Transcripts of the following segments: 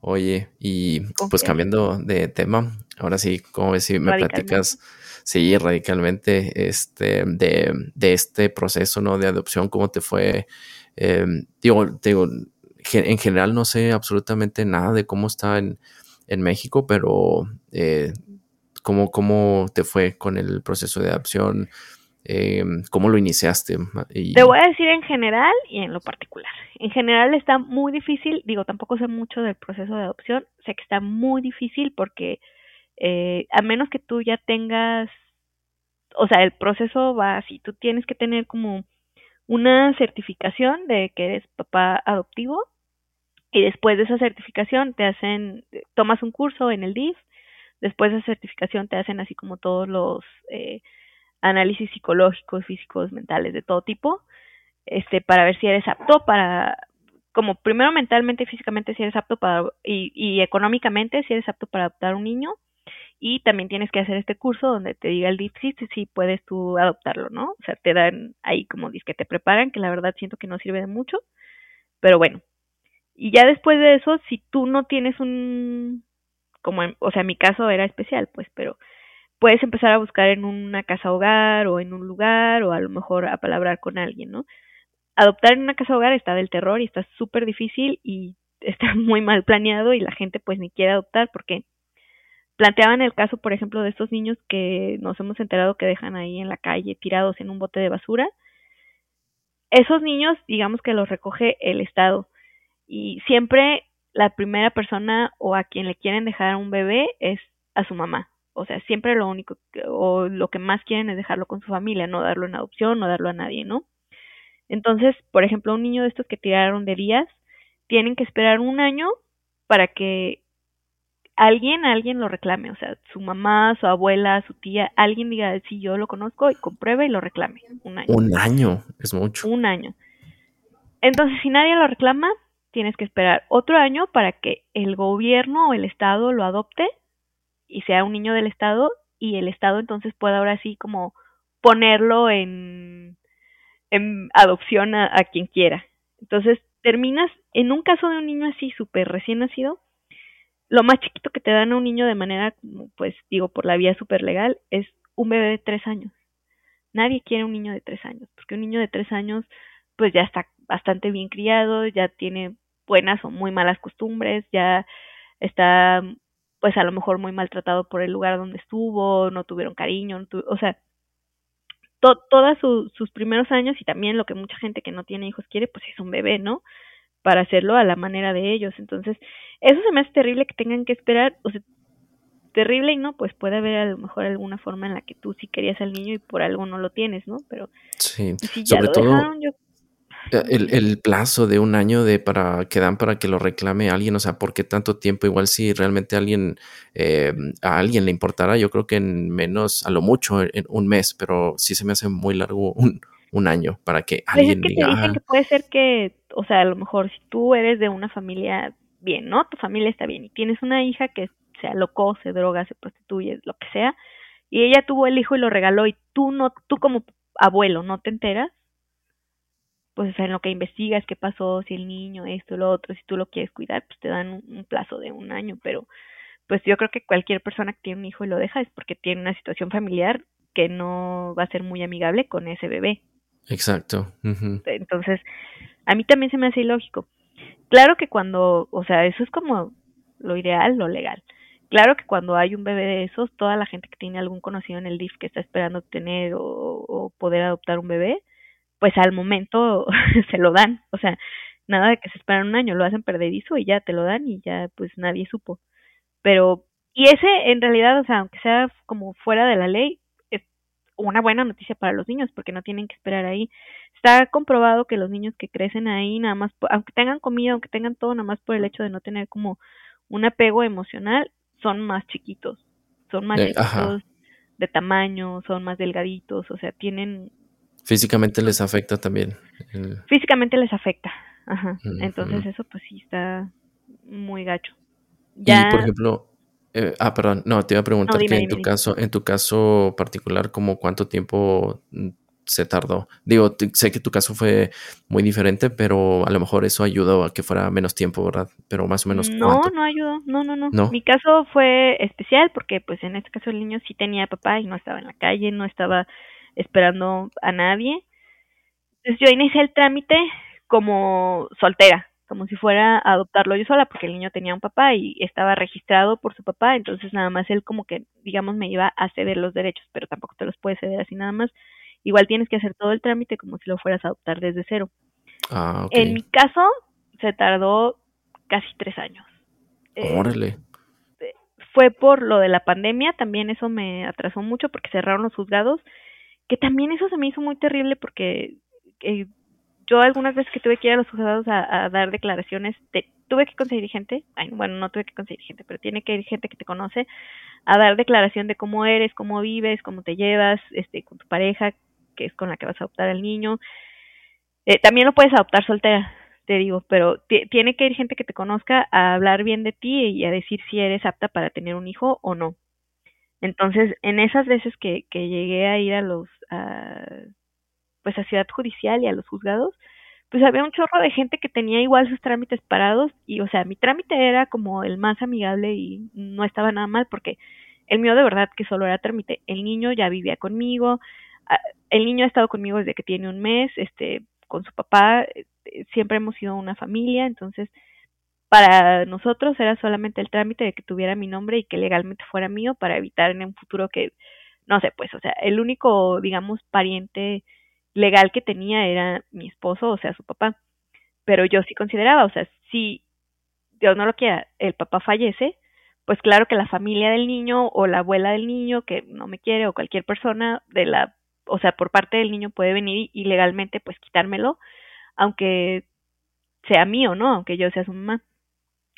Oye, y pues cambiando de tema, ahora sí, como ves si me platicas, sí, radicalmente, este, de, de, este proceso, ¿no? De adopción, ¿cómo te fue? Eh, digo, digo, en general no sé absolutamente nada de cómo está en, en México, pero eh, ¿cómo, ¿cómo te fue con el proceso de adopción? Eh, ¿Cómo lo iniciaste? Te voy a decir en general y en lo particular. En general está muy difícil, digo, tampoco sé mucho del proceso de adopción, sé que está muy difícil porque eh, a menos que tú ya tengas, o sea, el proceso va así, tú tienes que tener como una certificación de que eres papá adoptivo y después de esa certificación te hacen, tomas un curso en el DIF, después de esa certificación te hacen así como todos los... Eh, análisis psicológicos, físicos, mentales, de todo tipo, este, para ver si eres apto para, como primero mentalmente y físicamente si eres apto para, y, económicamente si eres apto para adoptar un niño, y también tienes que hacer este curso donde te diga el DIP si, puedes tú adoptarlo, ¿no? O sea, te dan ahí como que te preparan, que la verdad siento que no sirve de mucho, pero bueno. Y ya después de eso, si tú no tienes un, como, o sea, mi caso era especial, pues, pero puedes empezar a buscar en una casa hogar o en un lugar o a lo mejor a palabrar con alguien, ¿no? Adoptar en una casa hogar está del terror y está súper difícil y está muy mal planeado y la gente pues ni quiere adoptar porque planteaban el caso, por ejemplo, de estos niños que nos hemos enterado que dejan ahí en la calle tirados en un bote de basura. Esos niños, digamos que los recoge el Estado y siempre la primera persona o a quien le quieren dejar un bebé es a su mamá o sea, siempre lo único o lo que más quieren es dejarlo con su familia, no darlo en adopción, no darlo a nadie, ¿no? Entonces, por ejemplo, un niño de estos que tiraron de días, tienen que esperar un año para que alguien, alguien lo reclame, o sea, su mamá, su abuela, su tía, alguien diga, sí, yo lo conozco y compruebe y lo reclame. Un año. Un año, es mucho. Un año. Entonces, si nadie lo reclama, tienes que esperar otro año para que el gobierno o el Estado lo adopte y sea un niño del Estado y el Estado entonces pueda ahora sí como ponerlo en, en adopción a, quien quiera. Entonces terminas en un caso de un niño así súper recién nacido, lo más chiquito que te dan a un niño de manera, pues digo, por la vía súper legal, es un bebé de tres años. Nadie quiere un niño de tres años, porque un niño de tres años, pues ya está bastante bien criado, ya tiene buenas o muy malas costumbres, ya está pues a lo mejor muy maltratado por el lugar donde estuvo, no tuvieron cariño, o sea, todos sus primeros años y también lo que mucha gente que no tiene hijos quiere, pues es un bebé, ¿no? Para hacerlo a la manera de ellos. Entonces, eso se me hace terrible que tengan que esperar, o sea, terrible y no, pues puede haber a lo mejor alguna forma en la que tú sí querías al niño y por algo no lo tienes, ¿no? Pero sí, sobre todo el, el, plazo de un año de para que dan para que lo reclame alguien, o sea, ¿por qué tanto tiempo? Igual si realmente alguien eh, a alguien le importara, yo creo que en menos, a lo mucho, en un mes, pero sí se me hace muy largo un, un año para que pues alguien es que Te dicen que puede ser que, o sea, a lo mejor si tú eres de una familia bien, ¿no? Tu familia está bien y tienes una hija que se alocó, se droga, se prostituye, lo que sea, y ella tuvo el hijo y lo regaló y tú no, tú como abuelo no te enteras, pues en lo que investigas qué pasó, si el niño, esto, lo otro, si tú lo quieres cuidar, pues te dan un, plazo de un año, pero pues yo creo que cualquier persona que tiene un hijo y lo deja es porque tiene una situación familiar que no va a ser muy amigable con ese bebé. Exacto. Entonces, a mí también se me hace ilógico. Claro que cuando, o sea, eso es como lo ideal, lo legal. Claro que cuando hay un bebé de esos, toda la gente que tiene algún conocido en el DIF que está esperando tener o poder adoptar un bebé, pues al momento se lo dan. O sea, nada de que se esperan un año, lo hacen perdedizo y ya te lo dan y ya pues nadie supo. Pero, y ese en realidad, o sea, aunque sea como fuera de la ley, es una buena noticia para los niños porque no tienen que esperar ahí. Está comprobado que los niños que crecen ahí, nada más, aunque tengan comida, aunque tengan todo, nada más por el hecho de no tener como un apego emocional, son más chiquitos, son más chiquitos de tamaño, son más delgaditos, o sea, tienen Físicamente les afecta también. Físicamente les afecta. Ajá. Entonces eso pues sí está muy gacho. Ya... Y por ejemplo, eh, ah, perdón, no, te iba a preguntar que en tu caso, en tu caso particular, como cuánto tiempo mm, se tardó? Digo, sé que tu caso fue muy diferente, pero a lo mejor eso ayudó a que fuera menos tiempo, ¿verdad? Pero más o menos. No, no ayudó, no, no, no, Mi caso fue especial porque pues en este caso el niño sí tenía papá y no estaba en la calle, no estaba esperando a nadie. Entonces yo inicié el trámite como soltera, como si fuera a adoptarlo yo sola, porque el niño tenía un papá y estaba registrado por su papá, entonces nada más él como que, digamos, me iba a ceder los derechos, pero tampoco te los puede ceder así nada más. Igual tienes que hacer todo el trámite como si lo fueras a adoptar desde cero. Ah, En mi caso, se tardó casi tres años. Eh, Órale. fue por lo de la pandemia, también eso me atrasó mucho porque cerraron los juzgados, que también eso se me hizo muy terrible porque eh, yo algunas veces que tuve que ir a los juzgados a, dar declaraciones, tuve que conseguir gente, bueno, no tuve que conseguir gente, pero tiene que ir gente que te conoce a dar declaración de cómo eres, cómo vives, cómo te llevas, este, con tu pareja, que es con la que vas a adoptar al niño. Eh, también lo puedes adoptar soltera, te digo, pero tiene que ir gente que te conozca a hablar bien de ti y a decir si eres apta para tener un hijo o no. Entonces, en esas veces que, que llegué a ir a los, pues a Ciudad Judicial y a los juzgados, pues había un chorro de gente que tenía igual sus trámites parados y, o sea, mi trámite era como el más amigable y no estaba nada mal porque el mío de verdad que solo era trámite. El niño ya vivía conmigo, el niño ha estado conmigo desde que tiene un mes, este, con su papá, eh, siempre hemos sido una familia, entonces para nosotros era solamente el trámite de que tuviera mi nombre y que legalmente fuera mío para evitar en un futuro que, no sé, pues, o sea, el único, digamos, pariente legal que tenía era mi esposo, o sea, su papá. Pero yo sí consideraba, o sea, si Dios no lo quiera, el papá fallece, pues claro que la familia del niño o la abuela del niño que no me quiere o cualquier persona de la, o sea, por parte del niño puede venir y pues quitármelo, aunque sea mío, ¿no? Aunque yo sea su mamá.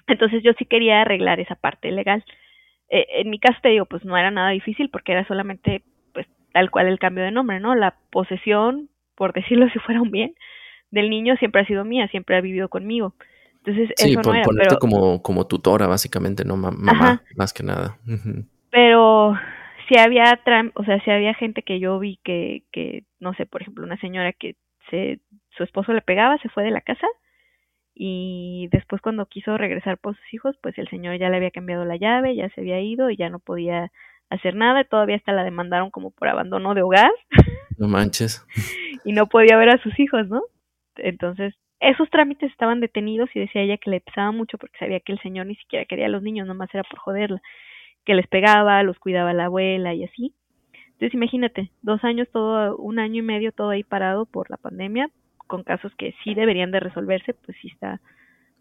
Entonces yo sí quería arreglar esa parte legal. Eh, en mi caso te digo, pues no era nada difícil porque era solamente tal cual el cambio de nombre, ¿no? La posesión, por decirlo si fuera un bien, del niño siempre ha sido mía, siempre ha vivido conmigo. Entonces, sí, eso no era, ponerte como, como tutora, básicamente, ¿no? Mamá, más que nada. Pero si había, o sea, si había gente que yo vi que, que, no sé, por ejemplo, una señora que se, su esposo le pegaba, se fue de la casa y después cuando quiso regresar por sus hijos, pues el señor ya le había cambiado la llave, ya se había ido y ya no podía hacer nada, todavía hasta la demandaron como por abandono de hogar. No manches. y no podía ver a sus hijos, ¿no? Entonces, esos trámites estaban detenidos y decía ella que le pesaba mucho porque sabía que el señor ni siquiera quería a los niños, nomás era por joderla, que les pegaba, los cuidaba la abuela y así. Entonces, imagínate, dos años, todo, un año y medio todo ahí parado por la pandemia, con casos que sí deberían de resolverse, pues sí está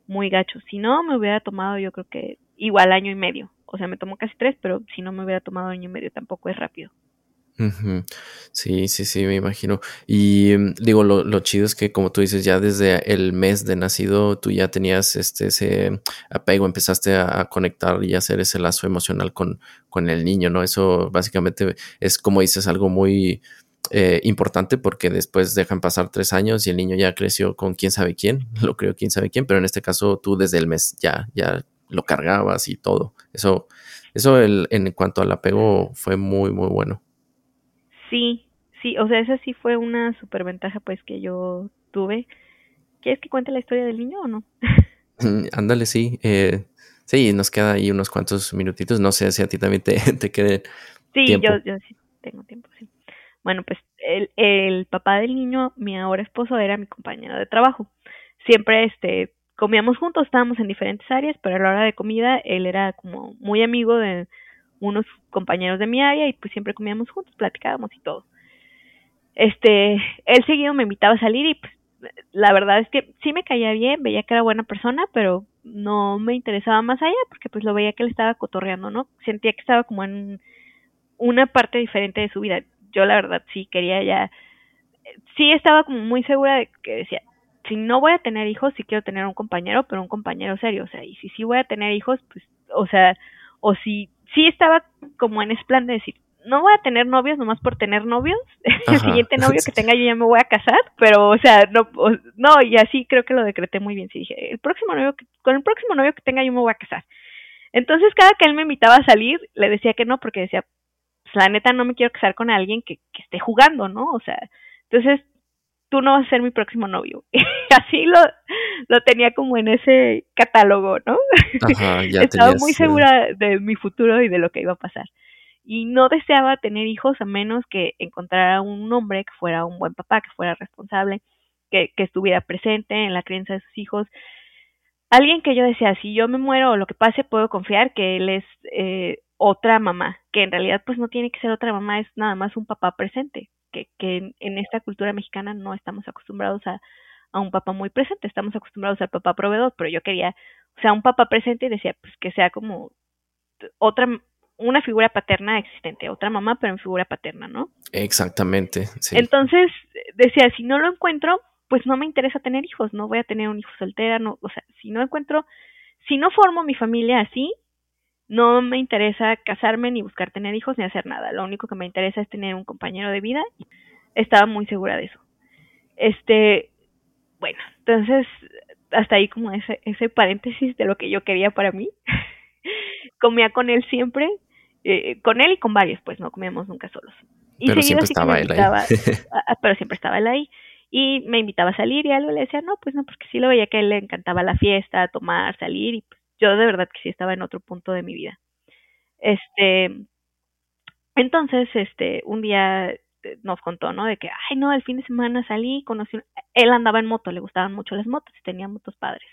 muy gacho. Si no, me hubiera tomado yo creo que igual año y medio o sea, me tomó casi tres, pero si no me hubiera tomado año y medio tampoco es rápido. Sí, sí, sí, me imagino. Y mm, digo, lo, lo, chido es que como tú dices, ya desde el mes de nacido tú ya tenías este, ese apego, empezaste a, conectar y hacer ese lazo emocional con, con el niño, ¿no? Eso básicamente es como dices, algo muy eh, importante porque después dejan pasar tres años y el niño ya creció con quién sabe quién, lo creo quién sabe quién, pero en este caso tú desde el mes ya, ya lo cargabas y todo. Eso, eso el, en cuanto al apego fue muy, muy bueno. Sí, sí, o sea, esa sí fue una superventaja pues que yo tuve. ¿Quieres que cuente la historia del niño o no? Ándale, sí. Eh, sí, nos queda ahí unos cuantos minutitos. No sé si a ti también te, te quede. Sí, Yo, yo sí tengo tiempo, sí. Bueno, pues el, el papá del niño, mi ahora esposo, era mi compañero de trabajo. Siempre, este, comíamos juntos, estábamos en diferentes áreas, pero a la hora de comida él era como muy amigo de unos compañeros de mi área y pues siempre comíamos juntos, platicábamos y todo. Este, él seguido me invitaba a salir y pues la verdad es que sí me caía bien, veía que era buena persona, pero no me interesaba más allá porque pues lo veía que él estaba cotorreando, ¿no? Sentía que estaba como en una parte diferente de su vida. Yo la verdad sí quería ya sí estaba como muy segura de que decía, si no voy a tener hijos, sí quiero tener un compañero, pero un compañero serio, o sea, y si sí voy a tener hijos, pues, o sea, o si sí estaba como en ese plan de decir, no voy a tener novios nomás por tener novios, el siguiente novio que tenga yo ya me voy a casar, pero, o sea, no, no, y así creo que lo decreté muy bien, sí dije, el próximo novio, que, con el próximo novio que tenga yo me voy a casar. Entonces, cada que él me invitaba a salir, le decía que no, porque decía, pues, la neta no me quiero casar con alguien que, que esté jugando, ¿no? O sea, Entonces, tú no vas a ser mi próximo novio. Así lo, lo tenía como en ese catálogo, ¿no? Ajá, ya Estaba muy segura de mi futuro y de lo que iba a pasar. Y no deseaba tener hijos a menos que encontrara un hombre que fuera un buen papá, que fuera responsable, que, que estuviera presente en la crianza de sus hijos. Alguien que yo decía, si yo me muero o lo que pase, puedo confiar que él es eh, otra mamá, que en realidad pues no tiene que ser otra mamá, es nada más un papá presente, que, que en, esta cultura mexicana no estamos acostumbrados a, a un papá muy presente, estamos acostumbrados al papá proveedor, pero yo quería, o sea, un papá presente y decía, pues que sea como otra, una figura paterna existente, otra mamá, pero en figura paterna, ¿no? Exactamente. Sí. Entonces, decía, si no lo encuentro, pues no me interesa tener hijos, no voy a tener un hijo soltera, no, o sea, si no encuentro, si no formo mi familia así, no me interesa casarme ni buscar tener hijos ni hacer nada. Lo único que me interesa es tener un compañero de vida. Estaba muy segura de eso. Este, bueno, entonces hasta ahí como ese, ese paréntesis de lo que yo quería para mí. Comía con él siempre, eh, con él y con varios, pues no comíamos nunca solos. Y pero siempre estaba él ahí. pero siempre estaba él ahí. Y me invitaba a salir y algo le decía, no, pues no, porque sí lo veía que a él le encantaba la fiesta, tomar, salir, y pues yo de verdad que sí estaba en otro punto de mi vida. Este, entonces, este, un día eh, nos contó, ¿no? De que, ay, no, el fin de semana salí, conocí, él andaba en moto, le gustaban mucho las motos y tenía motos padres.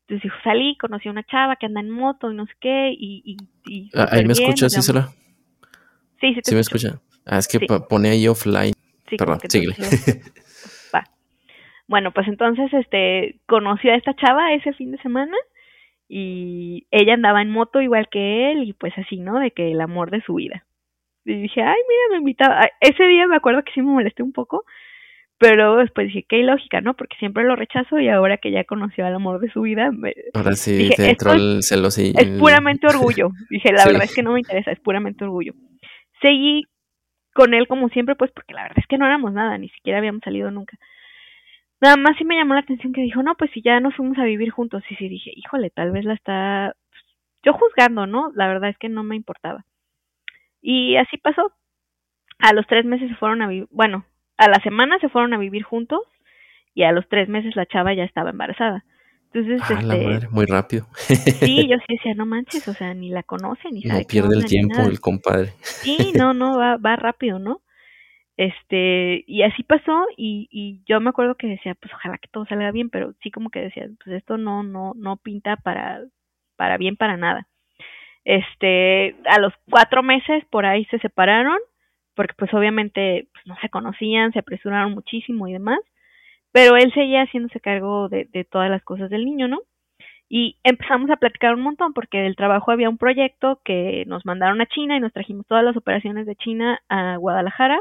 Entonces dijo, salí, conocí a una chava que anda en moto y no sé qué, y... y, ah, ahí me escuchas, Sí, sí, sí me escucha. Ah, es que pone ahí offline. Sí, Perdón, síguele. Va. Bueno, pues entonces, este, conoció a esta chava ese fin de semana y ella andaba en moto igual que él y pues así, ¿no? De que el amor de su vida. Y dije, ay, mira, me invitaba. Ese día me acuerdo que sí me molesté un poco, pero después dije, qué ilógica, ¿no? Porque siempre lo rechazo y ahora que ya conoció al amor de su vida, me... ahora sí te entró el celos y... Es puramente orgullo. Dije, la verdad es que no me interesa, es puramente orgullo. Seguí con él como siempre, pues porque la verdad es que no éramos nada, ni siquiera habíamos salido nunca. Nada más sí me llamó la atención que dijo, no, pues si ya nos fuimos a vivir juntos. Y sí dije, híjole, tal vez la está yo juzgando, ¿no? La verdad es que no me importaba. Y así pasó. A los tres meses se fueron a vivir, bueno, a la semana se fueron a vivir juntos y a los tres meses la chava ya estaba embarazada. Entonces, ah, la este, madre, muy rápido. Sí, yo sí decía, no manches, o sea, ni la conoce, ni sabe. No pierde el tiempo el compadre. Sí, no, no, va, va rápido, ¿no? Este, y así pasó y, y yo me acuerdo que decía, pues ojalá que todo salga bien, pero sí como que decía, pues esto no, no, no pinta para, para bien para nada. Este, a los cuatro meses por ahí se separaron, porque pues obviamente pues, no se conocían, se apresuraron muchísimo y demás, pero él seguía haciéndose cargo de, de todas las cosas del niño, ¿no? Y empezamos a platicar un montón porque del trabajo había un proyecto que nos mandaron a China y nos trajimos todas las operaciones de China a Guadalajara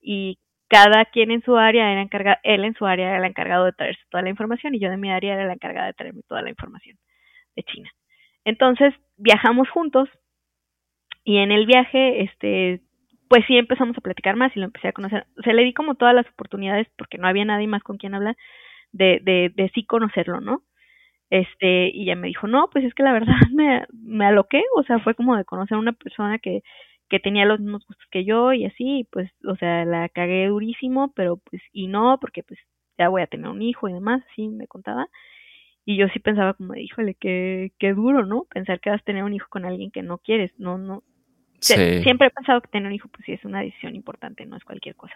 y cada quien en su área era encargado, él en su área era el encargado de traerse toda la información y yo de mi área era la encargada de traerme toda la información de China. Entonces viajamos juntos y en el viaje, este, pues sí empezamos a platicar más y lo empecé a conocer. O sea, le di como todas las oportunidades porque no había nadie más con quien hablar de, de, de sí conocerlo, ¿no? Este, y ya me dijo, no, pues es que la verdad me, me aloqué, o sea, fue como de conocer a una persona que, que tenía los mismos gustos que yo y así, pues, o sea, la cagué durísimo, pero pues, y no, porque pues ya voy a tener un hijo y demás, así me contaba. Y yo sí pensaba como, híjole, qué, qué duro, ¿no? Pensar que vas a tener un hijo con alguien que no quieres, no, no. Siempre he pensado que tener un hijo, pues sí, es una decisión importante, no es cualquier cosa.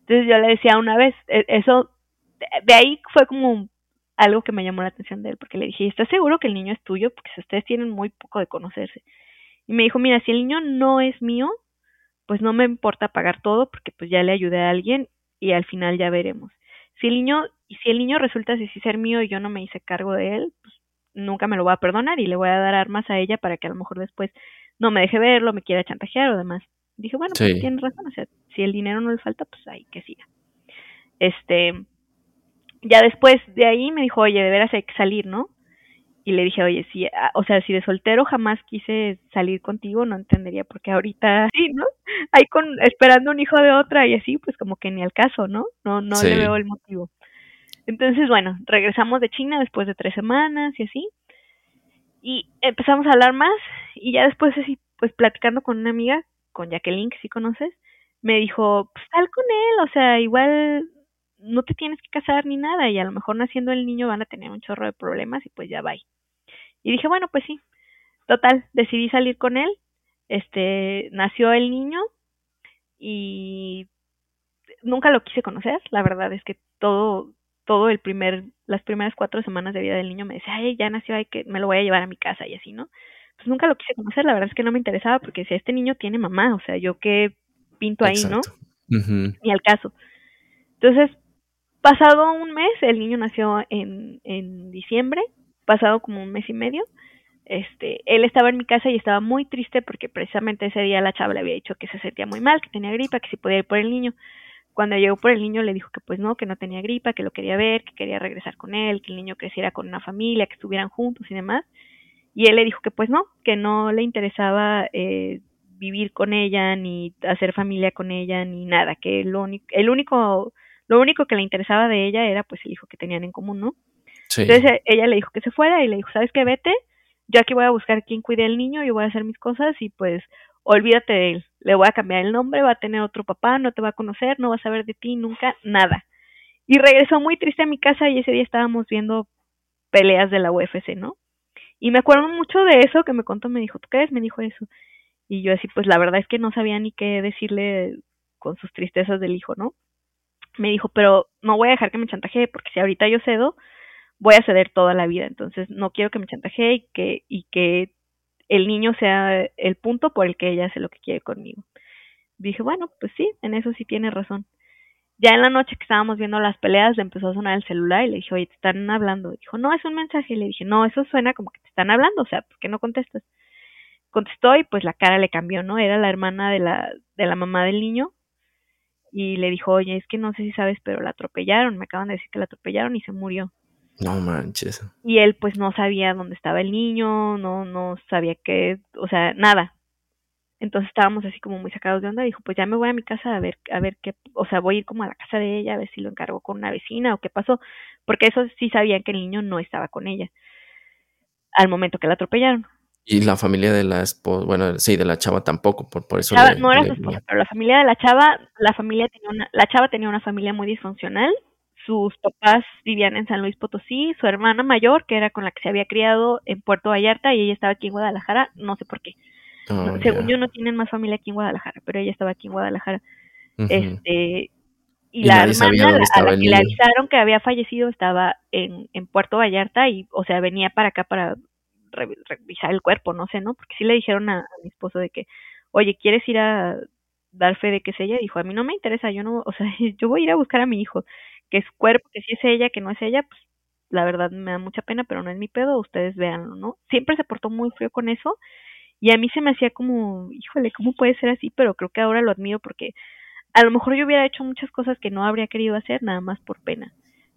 Entonces yo le decía una vez, e, eso, de ahí fue como algo que me llamó la atención de él, porque le dije, ¿estás seguro que el niño es tuyo? Porque ustedes tienen muy poco de conocerse. Y me dijo, mira, si el niño no es mío, pues no me importa pagar todo porque pues ya le ayudé a alguien y al final ya veremos. Si el niño, y si el niño resulta si ser mío y yo no me hice cargo de él, pues nunca me lo voy a perdonar y le voy a dar armas a ella para que a lo mejor después no me deje verlo, me quiera chantajear o demás. Dije, bueno, pues tienes razón, o sea, si el dinero no le falta, pues ahí que siga. Este, ya después de ahí me dijo, oye, de veras hay que salir, ¿no? Y le dije, oye, si, ah, o sea, si de soltero jamás quise salir contigo, no entendería porque ahorita sí, ¿no? Ahí con, esperando un hijo de otra y así, pues como que ni al caso, ¿no? No, no le veo el motivo. Entonces, bueno, regresamos de China después de tres semanas y así. Y empezamos a hablar más y ya después así, pues platicando con una amiga, con Jacqueline, que sí conoces, me dijo, pues sal con él, o sea, igual no te tienes que casar ni nada y a lo mejor naciendo el niño van a tener un chorro de problemas y pues ya va. Y dije, bueno, pues sí. Total, decidí salir con él. Este, nació el niño y nunca lo quise conocer. La verdad es que todo, todo el primer, las primeras cuatro semanas de vida del niño me decía, ay, ya nació, hay que, me lo voy a llevar a mi casa y así, ¿no? Pues nunca lo quise conocer, la verdad es que no me interesaba porque si este niño tiene mamá, o sea, yo qué pinto ahí, ¿no? Ni al caso. Entonces, pasado un mes, el niño nació en, en diciembre, pasado como un mes y medio, este, él estaba en mi casa y estaba muy triste porque precisamente ese día la chava le había dicho que se sentía muy mal, que tenía gripa, que si podía ir por el niño. Cuando llegó por el niño le dijo que pues no, que no tenía gripa, que lo quería ver, que quería regresar con él, que el niño creciera con una familia, que estuvieran juntos y demás. Y él le dijo que pues no, que no le interesaba eh, vivir con ella, ni hacer familia con ella, ni nada, que lo único, el único, lo único que le interesaba de ella era pues el hijo que tenían en común, ¿no? Entonces ella le dijo que se fuera y le dijo, ¿sabes qué? Vete, yo aquí voy a buscar quién cuide al niño, yo voy a hacer mis cosas y pues olvídate de él, le voy a cambiar el nombre, va a tener otro papá, no te va a conocer, no va a saber de ti nunca, nada. Y regresó muy triste a mi casa y ese día estábamos viendo peleas de la UFC, ¿no? Y me acuerdo mucho de eso que me contó, me dijo, ¿tú crees? Me dijo eso. Y yo así, pues la verdad es que no sabía ni qué decirle con sus tristezas del hijo, ¿no? Me dijo, pero no voy a dejar que me chantajee porque si ahorita yo cedo, voy a ceder toda la vida. Entonces no quiero que me chantajee y que, y que el niño sea el punto por el que ella hace lo que quiere conmigo. Dije, bueno, pues sí, en eso sí tiene razón. Ya en la noche que estábamos viendo las peleas, le empezó a sonar el celular y le dije, oye, te están hablando. Dijo, no, es un mensaje. Y le dije, no, eso suena como que te están hablando, o sea, ¿por qué no contestas? Contestó y pues la cara le cambió, ¿no? Era la hermana de la, de la mamá del niño. Y le dijo, oye, es que no sé si sabes, pero la atropellaron. Me acaban de decir que la atropellaron y se murió. No manches. Y él pues no sabía dónde estaba el niño, no, no sabía qué, o sea, nada. Entonces estábamos así como muy sacados de onda. Dijo, pues ya me voy a mi casa a ver, a ver qué, o sea, voy a ir como a la casa de ella a ver si lo encargo con una vecina o qué pasó, porque eso sí sabían que el niño no estaba con ella al momento que la atropellaron. Y la familia de la esposa, bueno, sí, de la chava tampoco, por, por eso. no era su esposa, pero la familia de la chava, la familia tenía una, la chava tenía una familia muy disfuncional sus papás vivían en San Luis Potosí, su hermana mayor, que era con la que se había criado en Puerto Vallarta, y ella estaba aquí en Guadalajara, no sé por qué. Oh, según yo no tienen más familia aquí en Guadalajara, pero ella estaba aquí en Guadalajara. Este y, la hermana a la que le avisaron que había fallecido estaba en, en Puerto Vallarta y, o sea, venía para acá para revisar el cuerpo, no sé, ¿no? Porque sí le dijeron a, a mi esposo de que, oye, ¿quieres ir a dar fe de que es ella? Dijo, a mí no me interesa, yo no, o sea, yo voy a ir a buscar a mi hijo que es cuerpo, que si es ella, que no es ella, pues la verdad me da mucha pena, pero no es mi pedo, ustedes véanlo, ¿no? Siempre se portó muy frío con eso y a mí se me hacía como, híjole, ¿cómo puede ser así? Pero creo que ahora lo admiro porque a lo mejor yo hubiera hecho muchas cosas que no habría querido hacer nada más por pena.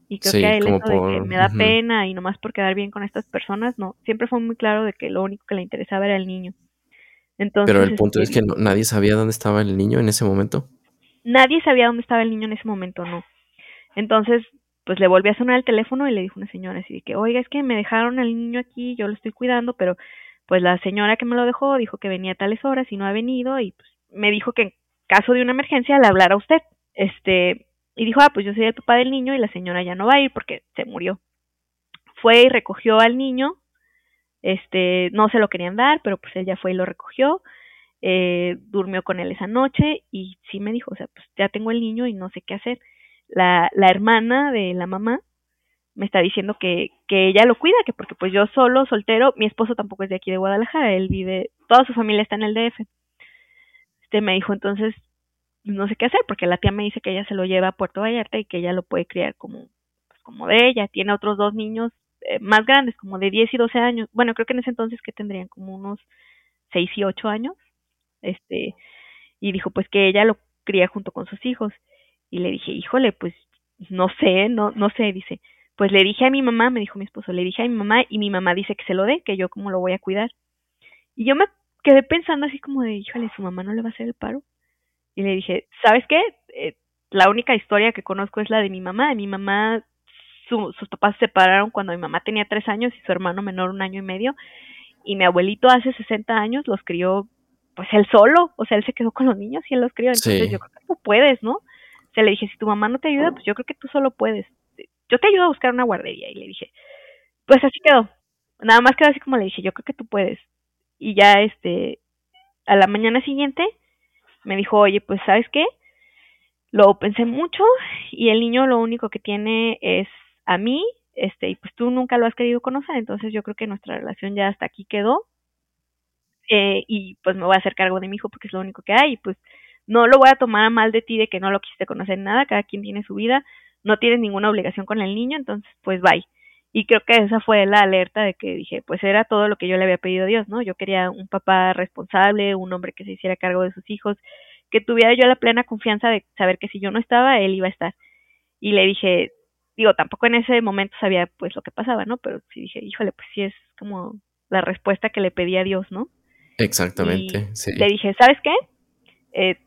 Y creo que él eso de que me da pena y nomás por quedar bien con estas personas, no, siempre fue muy claro de que lo único que le interesaba era el niño. Entonces, Pero el punto es que nadie sabía dónde estaba el niño en ese momento. Nadie sabía dónde estaba el niño en ese momento, no. Entonces, pues le volví a sonar el teléfono y le dijo una señora así de que, oiga, es que me dejaron al niño aquí, yo lo estoy cuidando, pero pues la señora que me lo dejó dijo que venía a tales horas y no ha venido y pues me dijo que en caso de una emergencia le hablara a usted. Este, y dijo, ah, pues yo soy el papá del niño y la señora ya no va a ir porque se murió. Fue y recogió al niño, este, no se lo querían dar, pero pues él ya fue y lo recogió, eh, durmió con él esa noche y sí me dijo, o sea, pues ya tengo el niño y no sé qué hacer la, la hermana de la mamá me está diciendo que, que ella lo cuida, que porque pues yo solo, soltero, mi esposo tampoco es de aquí de Guadalajara, él vive, toda su familia está en el DF. Este me dijo entonces, no sé qué hacer, porque la tía me dice que ella se lo lleva a Puerto Vallarta y que ella lo puede criar como, pues, como de ella. Tiene otros dos niños eh, más grandes, como de 10 y 12 años. Bueno, creo que en ese entonces que tendrían como unos 6 y 8 años. Este, y dijo pues que ella lo cría junto con sus hijos. Y le dije, híjole, pues no sé, no, no sé, dice. Pues le dije a mi mamá, me dijo mi esposo, le dije a mi mamá y mi mamá dice que se lo dé, que yo como lo voy a cuidar. Y yo me quedé pensando así como de, híjole, su mamá no le va a hacer el paro. Y le dije, ¿sabes qué? Eh, la única historia que conozco es la de mi mamá. De mi mamá, sus papás se separaron cuando mi mamá tenía tres años y su hermano menor un año y medio. Y mi abuelito hace 60 años los crió pues él solo, o sea, él se quedó con los niños y él los crió, entonces yo creo que tú puedes, ¿no? Le dije, si tu mamá no te ayuda, pues yo creo que tú solo puedes. Yo te ayudo a buscar una guardería y le dije, pues así quedó. Nada más quedó así como le dije, yo creo que tú puedes. Y ya, este, a la mañana siguiente me dijo, oye, pues sabes qué, lo pensé mucho y el niño lo único que tiene es a mí, este, y pues tú nunca lo has querido conocer, entonces yo creo que nuestra relación ya hasta aquí quedó. Eh, y pues me voy a hacer cargo de mi hijo porque es lo único que hay, y pues no lo voy a tomar a mal de ti de que no lo quisiste conocer nada, cada quien tiene su vida, no tienes ninguna obligación con el niño, entonces pues bye. Y creo que esa fue la alerta de que dije, pues era todo lo que yo le había pedido a Dios, ¿no? Yo quería un papá responsable, un hombre que se hiciera cargo de sus hijos, que tuviera yo la plena confianza de saber que si yo no estaba, él iba a estar. Y le dije, digo, tampoco en ese momento sabía pues lo que pasaba, ¿no? Pero sí dije, híjole, pues sí es como la respuesta que le pedí a Dios, ¿no? Exactamente, sí. Le dije, ¿sabes qué? Eh,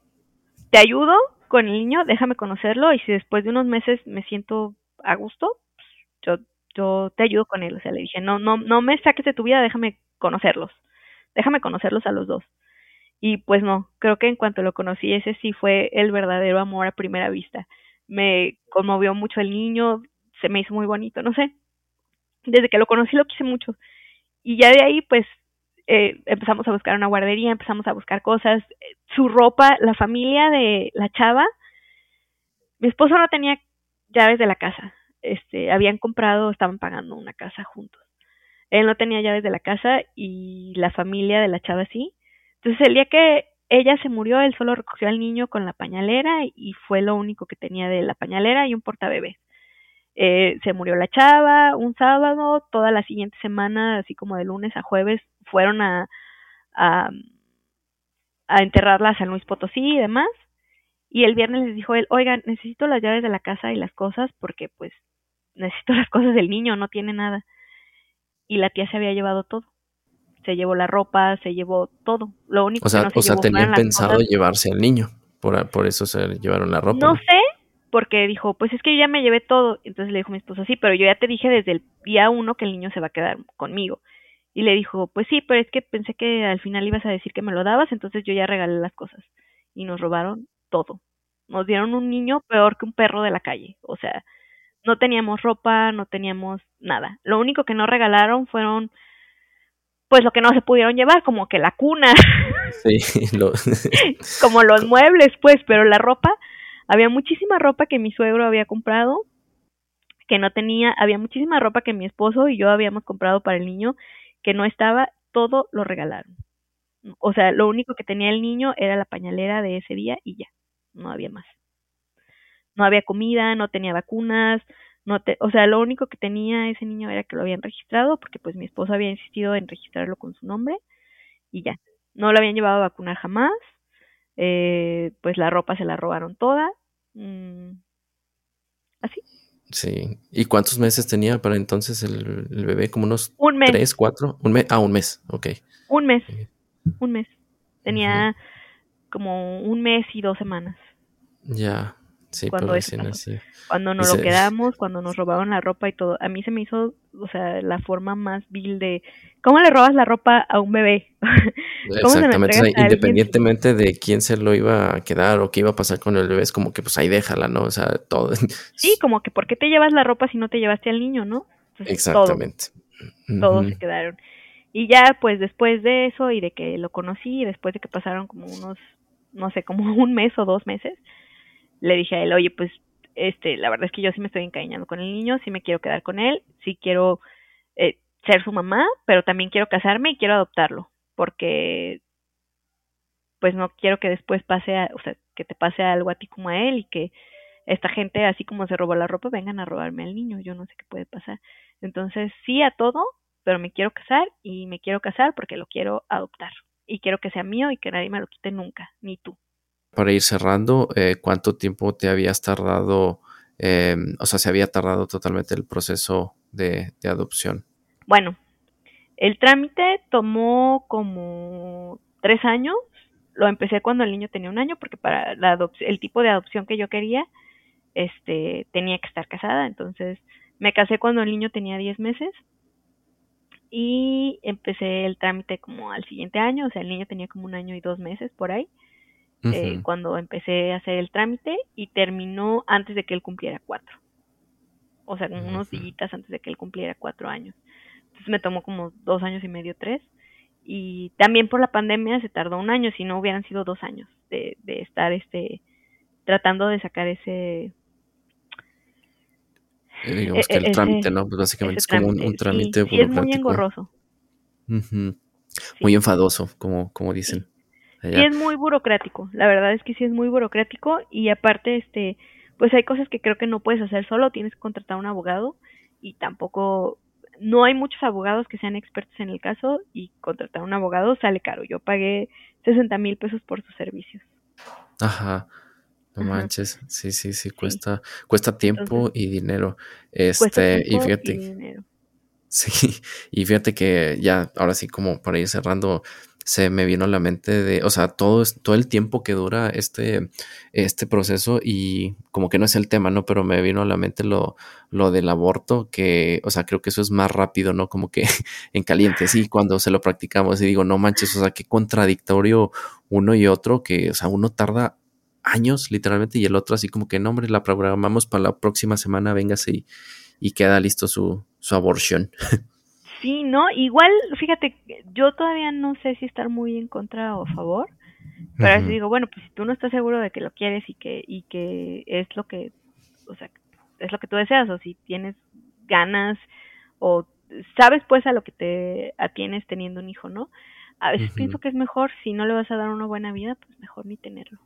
te ayudo con el niño, déjame conocerlo y si después de unos meses me siento a gusto, pues, yo, yo te ayudo con él. O sea, le dije, no, no, no me saques de tu vida, déjame conocerlos. Déjame conocerlos a los dos. Y pues no, creo que en cuanto lo conocí, ese sí fue el verdadero amor a primera vista. Me conmovió mucho el niño, se me hizo muy bonito, no sé. Desde que lo conocí lo quise mucho. Y ya de ahí, pues, eh, empezamos a buscar una guardería, empezamos a buscar cosas. Su ropa, la familia de la chava, mi esposo no tenía llaves de la casa. Este, habían comprado, estaban pagando una casa juntos. Él no tenía llaves de la casa y la familia de la chava sí. Entonces el día que ella se murió, él solo recogió al niño con la pañalera y fue lo único que tenía de la pañalera y un portabebés. Eh, se murió la chava un sábado, toda la siguiente semana, así como de lunes a jueves, fueron a, a, a enterrarla a San Luis Potosí y demás. Y el viernes les dijo él, oigan, necesito las llaves de la casa y las cosas porque pues necesito las cosas del niño, no tiene nada. Y la tía se había llevado todo se llevó la ropa, se llevó todo. Lo único o sea, que no se o sea, llevó tenían pensado llevarse al niño, por, por eso se llevaron la ropa. No, sé, porque dijo, pues es que yo ya me llevé todo. Entonces le dijo mi esposo, sí, pero yo ya te dije desde el día uno que el niño se va a quedar conmigo. Y le dijo, pues sí, pero es que pensé que al final ibas a decir que me lo dabas, entonces yo ya regalé las cosas. Y nos robaron todo. Nos dieron un niño peor que un perro de la calle. O sea, no teníamos ropa, no teníamos nada. Lo único que nos regalaron fueron pues lo que no se pudieron llevar, como que la cuna, sí, como los muebles, pues, pero la ropa, había muchísima ropa que mi suegro había comprado, que no tenía, había muchísima ropa que mi esposo y yo habíamos comprado para el niño, que no estaba, todo lo regalaron. O sea, lo único que tenía el niño era la pañalera de ese día y ya, no había más. No había comida, no tenía vacunas, no te, o sea, lo único que tenía ese niño era que lo habían registrado, porque pues mi esposo había insistido en registrarlo con su nombre y ya. No lo habían llevado a vacunar jamás, eh, pues la ropa se la robaron toda. Mm, así. Sí. ¿Y cuántos meses tenía para entonces el, el bebé? ¿Como unos un mes. tres, cuatro? Un mes. Ah, un mes, ok. Un mes. Un mes. Tenía como un mes y dos semanas. Ya. Sí, cuando, cuando nos lo quedamos, cuando nos robaron la ropa y todo. A mí se me hizo, o sea, la forma más vil de cómo le robas la ropa a un bebé. Exactamente, independientemente de quién se lo iba a quedar o qué iba a pasar con el bebé, es como que pues ahí déjala, ¿no? O sea, todo. Sí, como que ¿por qué te llevas la ropa si no te llevaste al niño, no? Exactamente. Todos se quedaron. Y ya, pues después de eso y de que lo conocí, después de que pasaron como unos, no sé, como un mes o dos meses, le dije a él, oye, pues, este, la verdad es que yo sí me estoy encariñando con el niño, sí me quiero quedar con él, sí quiero eh, ser su mamá, pero también quiero casarme y quiero adoptarlo, porque pues no quiero que después pase, a, o sea, que te pase algo a ti como a él y que esta gente, así como se robó la ropa, vengan a robarme al niño, yo no sé qué puede pasar. Entonces, sí a todo, pero me quiero casar y me quiero casar porque lo quiero adoptar y quiero que sea mío y que nadie me lo quite nunca, ni tú para ir cerrando, eh, ¿cuánto tiempo te habías tardado, eh, o sea, se había tardado totalmente el proceso de, adopción? Bueno, el trámite tomó como tres años. Lo empecé cuando el niño tenía un año, porque para la el tipo de adopción que yo quería, este, tenía que estar casada. Entonces, me casé cuando el niño tenía diez meses. y empecé el trámite como al siguiente año, o sea, el niño tenía como un año y dos meses por ahí, eh, cuando empecé a hacer el trámite y terminó antes de que él cumpliera cuatro. O sea, unos días antes de que él cumpliera cuatro años. Entonces me tomó como dos años y medio, tres. Y también por la pandemia se tardó un año, si no hubieran sido dos años de, de estar este tratando de sacar ese eh, digamos que el e-, trámite, ¿no? Pues básicamente es como un, trámite sí, es muy engorroso. Muy enfadoso, como, como dicen. Sí. es muy burocrático. La verdad es que sí es muy burocrático y aparte, este, pues hay cosas que creo que no puedes hacer solo. Tienes que contratar a un abogado y tampoco, no hay muchos abogados que sean expertos en el caso y contratar a un abogado sale caro. Yo pagué 60 mil pesos por sus servicios. Ajá. No manches, sí, sí, sí, cuesta, cuesta tiempo y dinero. Este, y fíjate. Sí, y fíjate que ya, ahora sí, como para ir cerrando, se me vino a la mente de, o sea, todo, todo el tiempo que dura este, este proceso y como que no es el tema, ¿no? Pero me vino a la mente lo, lo del aborto, que, o sea, creo que eso es más rápido, ¿no? Como que en caliente, sí, cuando se lo practicamos y digo, no manches, o sea, qué contradictorio uno y otro, que, o sea, uno tarda años, literalmente, y el otro así como que, no, hombre, la programamos para la próxima semana, véngase y, y queda listo su, su aborción. Sí, no, igual, fíjate, yo todavía no sé si estar muy en contra o a favor, pero así digo, bueno, pues si tú no estás seguro de que lo quieres y que, y que es lo que, o sea, es lo que tú deseas, o si tienes ganas, o sabes pues a lo que te atienes teniendo un hijo, ¿no? A veces pienso que es mejor, si no le vas a dar una buena vida, pues mejor ni tenerlo.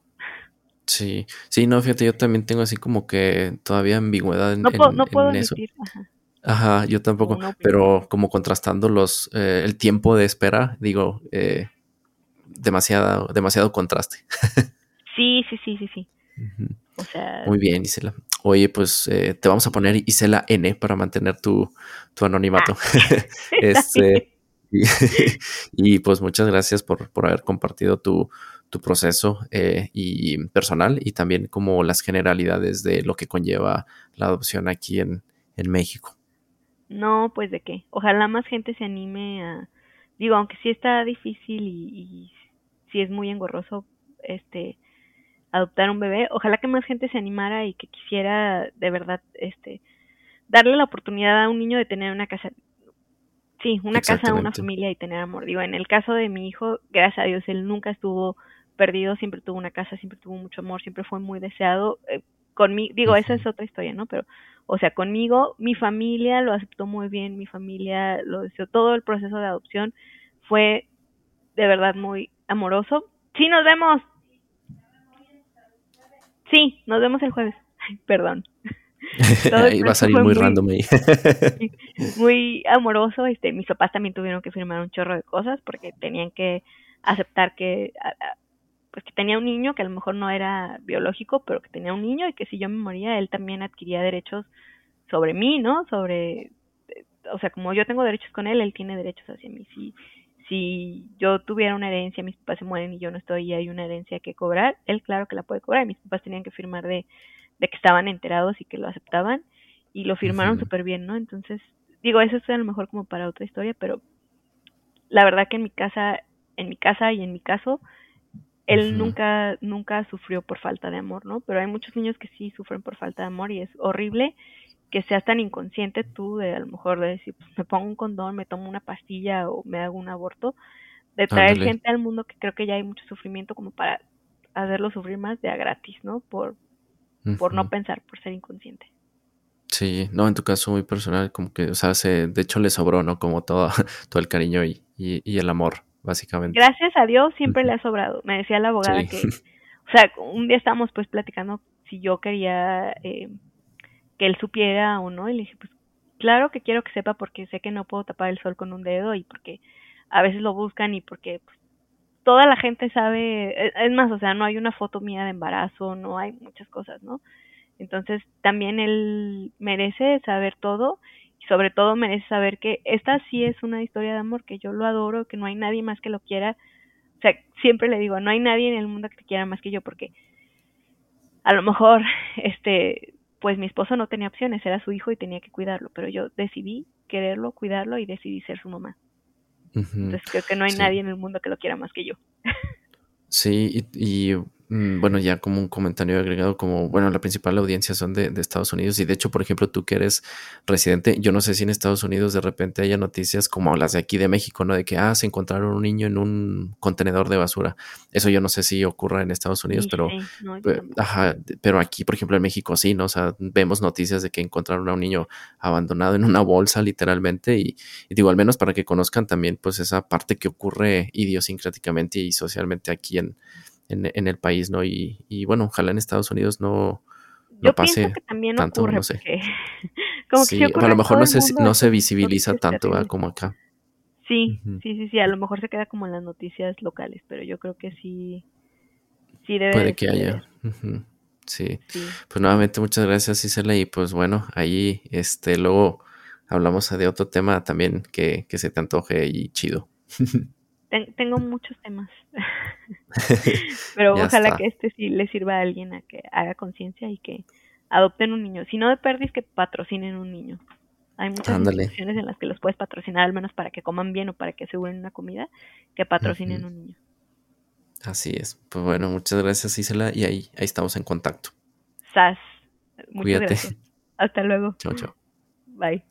Sí, sí, no, fíjate, yo también tengo así como que todavía ambigüedad en, no puedo, no puedo eso. Ajá. Yo tampoco, pero como contrastando los, eh, el tiempo de espera, digo, eh, demasiado, demasiado contraste. sí, sí, sí, sí, sí. O sea... Muy bien, Isela. Oye, pues eh, te vamos a poner Isela N para mantener tu, tu anonimato. Ah. este, y, pues muchas gracias por, por haber compartido tu, tu proceso eh, y personal y también como las generalidades de lo que conlleva la adopción aquí en, en México. No, pues de qué. Ojalá más gente se anime a, digo, aunque sí está difícil y, y sí es muy engorroso, este, adoptar un bebé, ojalá que más gente se animara y que quisiera de verdad, este, darle la oportunidad a un niño de tener una casa, sí, una casa, una familia y tener amor. Digo, en el caso de mi hijo, gracias a Dios, él nunca estuvo perdido, siempre tuvo una casa, siempre tuvo mucho amor, siempre fue muy deseado. Eh, conmigo, digo, esa es otra historia, ¿no? Pero, o sea, conmigo, mi familia lo aceptó muy bien, mi familia lo deseó, todo el proceso de adopción fue de verdad muy amoroso. Sí, nos vemos. Sí, nos vemos el jueves. perdón. ahí va a salir muy, random ahí. muy amoroso. Este, mis papás también tuvieron que firmar un chorro de cosas porque tenían que aceptar que pues que tenía un niño que a lo mejor no era biológico, pero que tenía un niño y que si yo me moría, él también adquiría derechos sobre mí, ¿no? Sobre, o sea, como yo tengo derechos con él, él tiene derechos hacia mí. Si, si yo tuviera una herencia, mis papás se mueren y yo no estoy y hay una herencia que cobrar, él claro que la puede cobrar. Mis papás tenían que firmar de, de que estaban enterados y que lo aceptaban y lo firmaron súper bien, ¿no? Entonces, digo, eso es a lo mejor como para otra historia, pero la verdad que en mi casa, en mi casa y en mi caso, él nunca, nunca sufrió por falta de amor, ¿no? Pero hay muchos niños que sí sufren por falta de amor y es horrible que seas tan inconsciente tú de a lo mejor de decir, pues me pongo un condón, me tomo una pastilla o me hago un aborto, de traer gente al mundo que creo que ya hay mucho sufrimiento como para hacerlo sufrir más de a gratis, ¿no? Por, por no pensar, por ser inconsciente. Sí, no, en tu caso muy personal, como que, o sea, se, de hecho le sobró, ¿no? Como todo, todo el cariño y, y, y el amor básicamente. Gracias a Dios siempre le ha sobrado. Me decía la abogada que, o sea, un día estábamos pues platicando si yo quería eh, que él supiera o no, y le dije, pues claro que quiero que sepa porque sé que no puedo tapar el sol con un dedo y porque a veces lo buscan y porque pues, toda la gente sabe, e, es más, o sea, no hay una foto mía de embarazo, no hay muchas cosas, ¿no? Entonces también él merece saber todo sobre todo merece saber que esta sí es una historia de amor, que yo lo adoro, que no hay nadie más que lo quiera. O sea, siempre le digo, no hay nadie en el mundo que te quiera más que yo, porque a lo mejor, este, pues mi esposo no tenía opciones, era su hijo y tenía que cuidarlo, pero yo decidí quererlo, cuidarlo y decidí ser su mamá. Entonces creo que no hay nadie en el mundo que lo quiera más que yo. Sí, y, y bueno, ya como un comentario agregado, como, bueno, la principal audiencia son de, Estados Unidos y de hecho, por ejemplo, tú que eres residente, yo no sé si en Estados Unidos de repente haya noticias como las de aquí de México, ¿no? De que, ah, se encontraron un niño en un contenedor de basura. Eso yo no sé si ocurra en Estados Unidos, pero, ajá, pero aquí, por ejemplo, en México sí, ¿no? O sea, vemos noticias de que encontraron a un niño abandonado en una bolsa literalmente y, y digo, al menos para que conozcan también pues esa parte que ocurre idiosincráticamente y socialmente aquí en en, el país, ¿no? Y, y, bueno, ojalá en Estados Unidos no, no pase tanto, no sé. como que a lo mejor no se, no se visibiliza tanto como acá. Sí, sí, sí, sí, a lo mejor se queda como en las noticias locales, pero yo creo que sí, sí debe Puede que haya. sí. Pues nuevamente muchas gracias Isela y pues bueno, ahí este luego hablamos de otro tema también que, que se te antoje y chido. tengo muchos temas. Pero ojalá que este sí le sirva a alguien a que haga conciencia y que adopten un niño. Si no de perdis, que patrocinen un niño. Hay muchas instituciones en las que los puedes patrocinar, al menos para que coman bien o para que aseguren una comida, que patrocinen un niño. Así es. Pues bueno, muchas gracias Isela y ahí, ahí estamos en contacto. Sas. Muchas Cuídate. Gracias. Hasta luego. Chao, chao. Bye.